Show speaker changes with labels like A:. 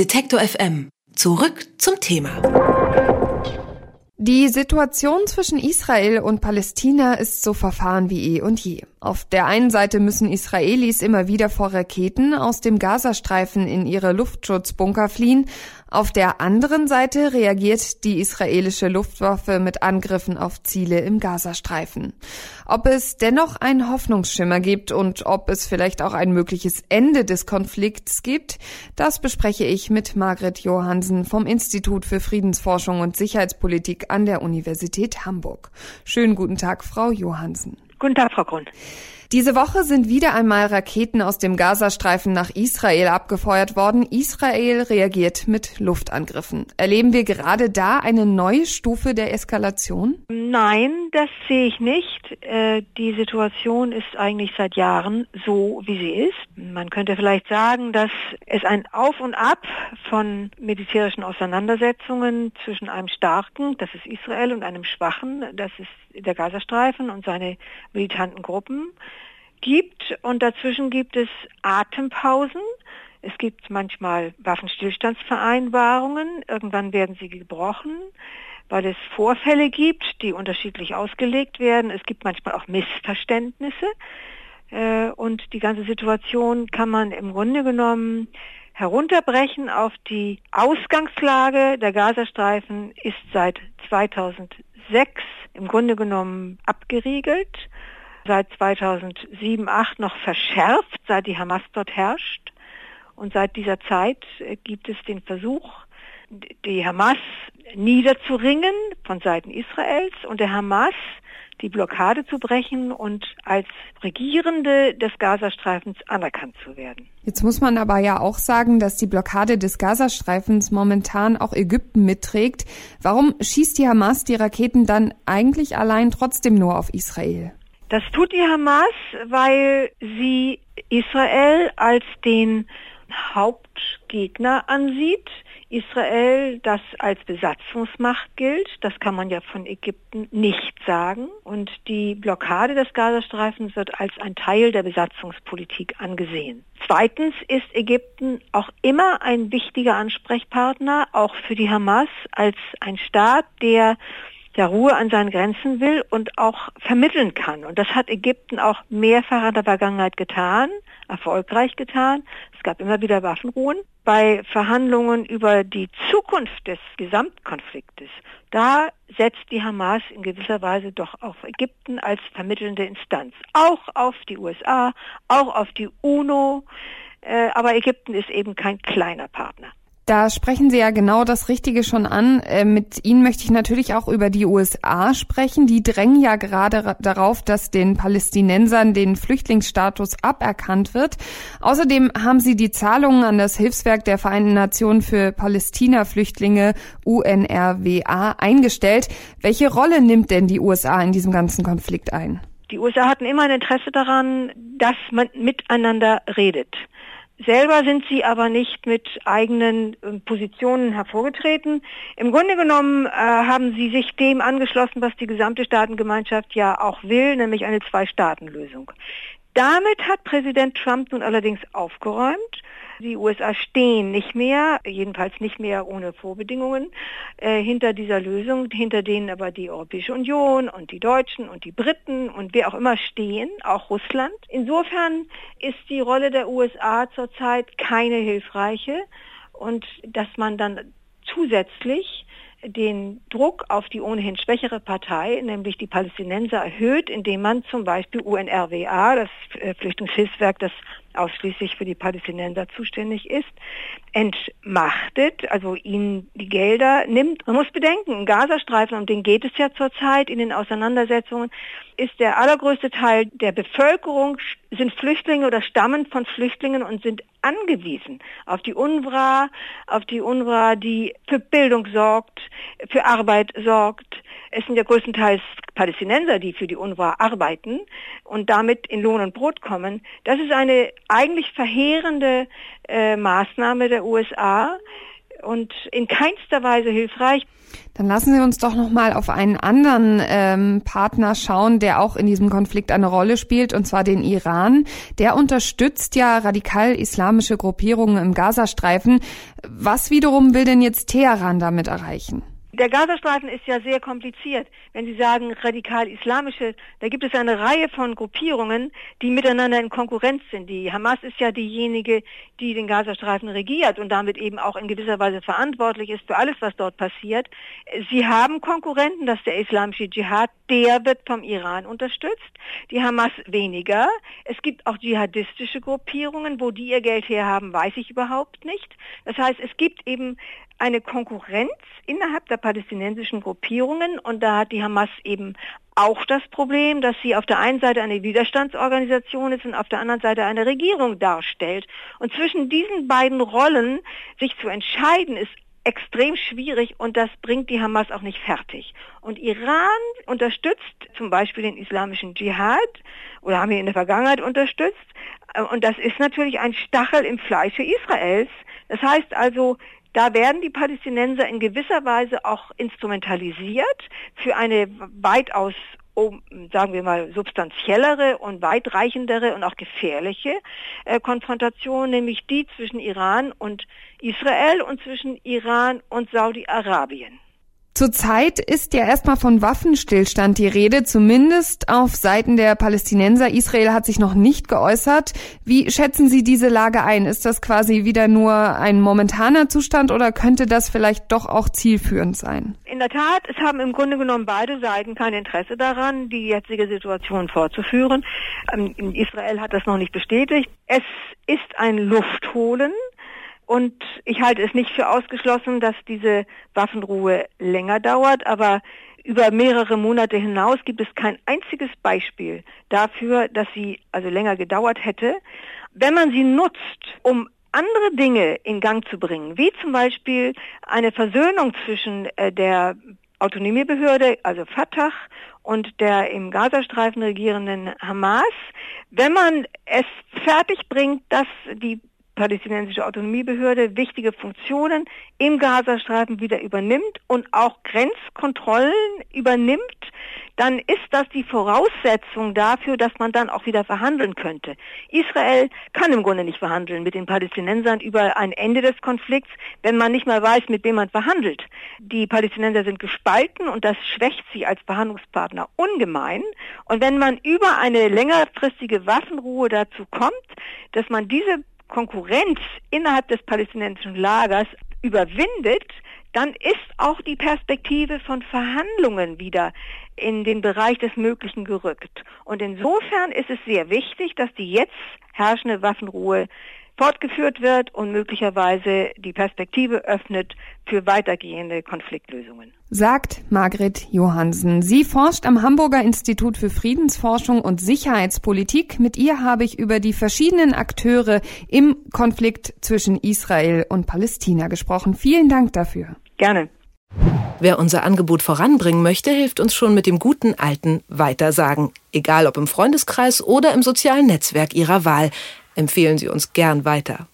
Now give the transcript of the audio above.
A: Detektor FM. Zurück zum Thema.
B: Die Situation zwischen Israel und Palästina ist so verfahren wie eh und je. Auf der einen Seite müssen Israelis immer wieder vor Raketen aus dem Gazastreifen in ihre Luftschutzbunker fliehen. Auf der anderen Seite reagiert die israelische Luftwaffe mit Angriffen auf Ziele im Gazastreifen. Ob es dennoch einen Hoffnungsschimmer gibt und ob es vielleicht auch ein mögliches Ende des Konflikts gibt, das bespreche ich mit Margret Johansen vom Institut für Friedensforschung und Sicherheitspolitik an der Universität Hamburg. Schönen guten Tag, Frau Johansen.
C: Guten Tag, Frau Grund.
B: Diese Woche sind wieder einmal Raketen aus dem Gazastreifen nach Israel abgefeuert worden. Israel reagiert mit Luftangriffen. Erleben wir gerade da eine neue Stufe der Eskalation?
C: Nein, das sehe ich nicht. Äh, die Situation ist eigentlich seit Jahren so, wie sie ist. Man könnte vielleicht sagen, dass es ein Auf und Ab von militärischen Auseinandersetzungen zwischen einem starken, das ist Israel, und einem schwachen, das ist der Gazastreifen und seine militanten Gruppen gibt und dazwischen gibt es Atempausen. Es gibt manchmal Waffenstillstandsvereinbarungen, irgendwann werden sie gebrochen, weil es Vorfälle gibt, die unterschiedlich ausgelegt werden. Es gibt manchmal auch Missverständnisse äh, und die ganze Situation kann man im Grunde genommen herunterbrechen auf die Ausgangslage. Der Gazastreifen ist seit 2006 im Grunde genommen abgeriegelt seit 2007, 2008 noch verschärft, seit die Hamas dort herrscht. Und seit dieser Zeit äh, gibt es den Versuch, die Hamas niederzuringen von Seiten Israels und der Hamas die Blockade zu brechen und als Regierende des Gazastreifens anerkannt zu werden.
B: Jetzt muss man aber ja auch sagen, dass die Blockade des Gazastreifens momentan auch Ägypten mitträgt. Warum schießt die Hamas die Raketen dann eigentlich allein trotzdem nur auf Israel?
C: Das tut die Hamas, weil sie Israel als den Hauptgegner ansieht. Israel, das als Besatzungsmacht gilt, das kann man ja von Ägypten nicht sagen. Und die Blockade des Gazastreifens wird als ein Teil der Besatzungspolitik angesehen. Zweitens ist Ägypten auch immer ein wichtiger Ansprechpartner, auch für die Hamas, als ein Staat, der der Ruhe an seinen Grenzen will und auch vermitteln kann. Und das hat Ägypten auch mehrfach in der Vergangenheit getan, erfolgreich getan. Es gab immer wieder Waffenruhen. Bei Verhandlungen über die Zukunft des Gesamtkonfliktes, da setzt die Hamas in gewisser Weise doch auf Ägypten als vermittelnde Instanz. Auch auf die USA, auch auf die UNO. Äh, aber Ägypten ist eben kein kleiner Partner.
B: Da sprechen Sie ja genau das Richtige schon an. Äh, mit Ihnen möchte ich natürlich auch über die USA sprechen. Die drängen ja gerade darauf, dass den Palästinensern den Flüchtlingsstatus aberkannt wird. Außerdem haben Sie die Zahlungen an das Hilfswerk der Vereinten Nationen für Palästina-Flüchtlinge UNRWA eingestellt. Welche Rolle nimmt denn die USA in diesem ganzen Konflikt ein?
C: Die USA hatten immer ein Interesse daran, dass man miteinander redet. Selber sind sie aber nicht mit eigenen ähm, Positionen hervorgetreten. Im Grunde genommen äh, haben sie sich dem angeschlossen, was die gesamte Staatengemeinschaft ja auch will, nämlich eine Zwei-Staaten-Lösung. Damit hat Präsident Trump nun allerdings aufgeräumt die USA stehen nicht mehr, jedenfalls nicht mehr ohne Vorbedingungen, äh, hinter dieser Lösung, hinter denen aber die Europäische Union und die Deutschen und die Briten und wer auch immer stehen, auch Russland. Insofern ist die Rolle der USA zurzeit keine hilfreiche und dass man dann zusätzlich den Druck auf die ohnehin schwächere Partei, nämlich die Palästinenser, erhöht, indem man zum Beispiel UNRWA, das äh, Flüchtlingshilfswerk, das ausschließlich für die Palästinenser zuständig ist, entmachtet, also ihnen die Gelder nimmt. Man muss bedenken, im Gazastreifen, um den geht es ja zurzeit in den Auseinandersetzungen, ist der allergrößte Teil der Bevölkerung sind Flüchtlinge oder stammen von Flüchtlingen und sind angewiesen auf die UNRWA, auf die UNRWA, die für Bildung sorgt, für Arbeit sorgt, es sind ja größtenteils Palästinenser, die für die UNRWA arbeiten und damit in Lohn und Brot kommen. Das ist eine eigentlich verheerende äh, Maßnahme der USA, und in keinster Weise hilfreich.
B: Dann lassen Sie uns doch noch mal auf einen anderen ähm, Partner schauen, der auch in diesem Konflikt eine Rolle spielt, und zwar den Iran. Der unterstützt ja radikal-islamische Gruppierungen im Gazastreifen. Was wiederum will denn jetzt Teheran damit erreichen?
C: Der Gazastreifen ist ja sehr kompliziert. Wenn Sie sagen radikal-islamische, da gibt es eine Reihe von Gruppierungen, die miteinander in Konkurrenz sind. Die Hamas ist ja diejenige, die den Gazastreifen regiert und damit eben auch in gewisser Weise verantwortlich ist für alles, was dort passiert. Sie haben Konkurrenten, das ist der islamische Dschihad, der wird vom Iran unterstützt, die Hamas weniger. Es gibt auch dschihadistische Gruppierungen, wo die ihr Geld herhaben, weiß ich überhaupt nicht. Das heißt, es gibt eben eine Konkurrenz innerhalb der palästinensischen Gruppierungen und da hat die Hamas eben auch das Problem, dass sie auf der einen Seite eine Widerstandsorganisation ist und auf der anderen Seite eine Regierung darstellt. Und zwischen diesen beiden Rollen sich zu entscheiden, ist extrem schwierig und das bringt die Hamas auch nicht fertig. Und Iran unterstützt zum Beispiel den islamischen Dschihad oder haben ihn in der Vergangenheit unterstützt. Und das ist natürlich ein Stachel im Fleische Israels. Das heißt also, da werden die Palästinenser in gewisser Weise auch instrumentalisiert für eine weitaus sagen wir mal, substanziellere und weitreichendere und auch gefährliche äh, Konfrontation, nämlich die zwischen Iran und Israel und zwischen Iran und Saudi-Arabien.
B: Zurzeit ist ja erstmal von Waffenstillstand die Rede, zumindest auf Seiten der Palästinenser. Israel hat sich noch nicht geäußert. Wie schätzen Sie diese Lage ein? Ist das quasi wieder nur ein momentaner Zustand oder könnte das vielleicht doch auch zielführend sein?
C: In der Tat, es haben im Grunde genommen beide Seiten kein Interesse daran, die jetzige Situation fortzuführen. Ähm, Israel hat das noch nicht bestätigt. Es ist ein Luftholen und ich halte es nicht für ausgeschlossen, dass diese Waffenruhe länger dauert, aber über mehrere Monate hinaus gibt es kein einziges Beispiel dafür, dass sie also länger gedauert hätte. Wenn man sie nutzt, um andere Dinge in Gang zu bringen, wie zum Beispiel eine Versöhnung zwischen äh, der Autonomiebehörde, also Fatah, und der im Gazastreifen regierenden Hamas, wenn man es fertig bringt, dass die palästinensische Autonomiebehörde wichtige Funktionen im Gazastreifen wieder übernimmt und auch Grenzkontrollen übernimmt, dann ist das die Voraussetzung dafür, dass man dann auch wieder verhandeln könnte. Israel kann im Grunde nicht verhandeln mit den Palästinensern über ein Ende des Konflikts, wenn man nicht mal weiß, mit wem man verhandelt. Die Palästinenser sind gespalten und das schwächt sie als Verhandlungspartner ungemein. Und wenn man über eine längerfristige Waffenruhe dazu kommt, dass man diese Konkurrenz innerhalb des palästinensischen Lagers überwindet, dann ist auch die Perspektive von Verhandlungen wieder in den Bereich des Möglichen gerückt. Und insofern ist es sehr wichtig, dass die jetzt herrschende Waffenruhe fortgeführt wird und möglicherweise die Perspektive öffnet für weitergehende Konfliktlösungen.
B: Sagt Margret Johansen. Sie forscht am Hamburger Institut für Friedensforschung und Sicherheitspolitik. Mit ihr habe ich über die verschiedenen Akteure im Konflikt zwischen Israel und Palästina gesprochen. Vielen Dank dafür.
C: Gerne.
A: Wer unser Angebot voranbringen möchte, hilft uns schon mit dem guten alten Weitersagen. Egal ob im Freundeskreis oder im sozialen Netzwerk Ihrer Wahl empfehlen Sie uns gern weiter.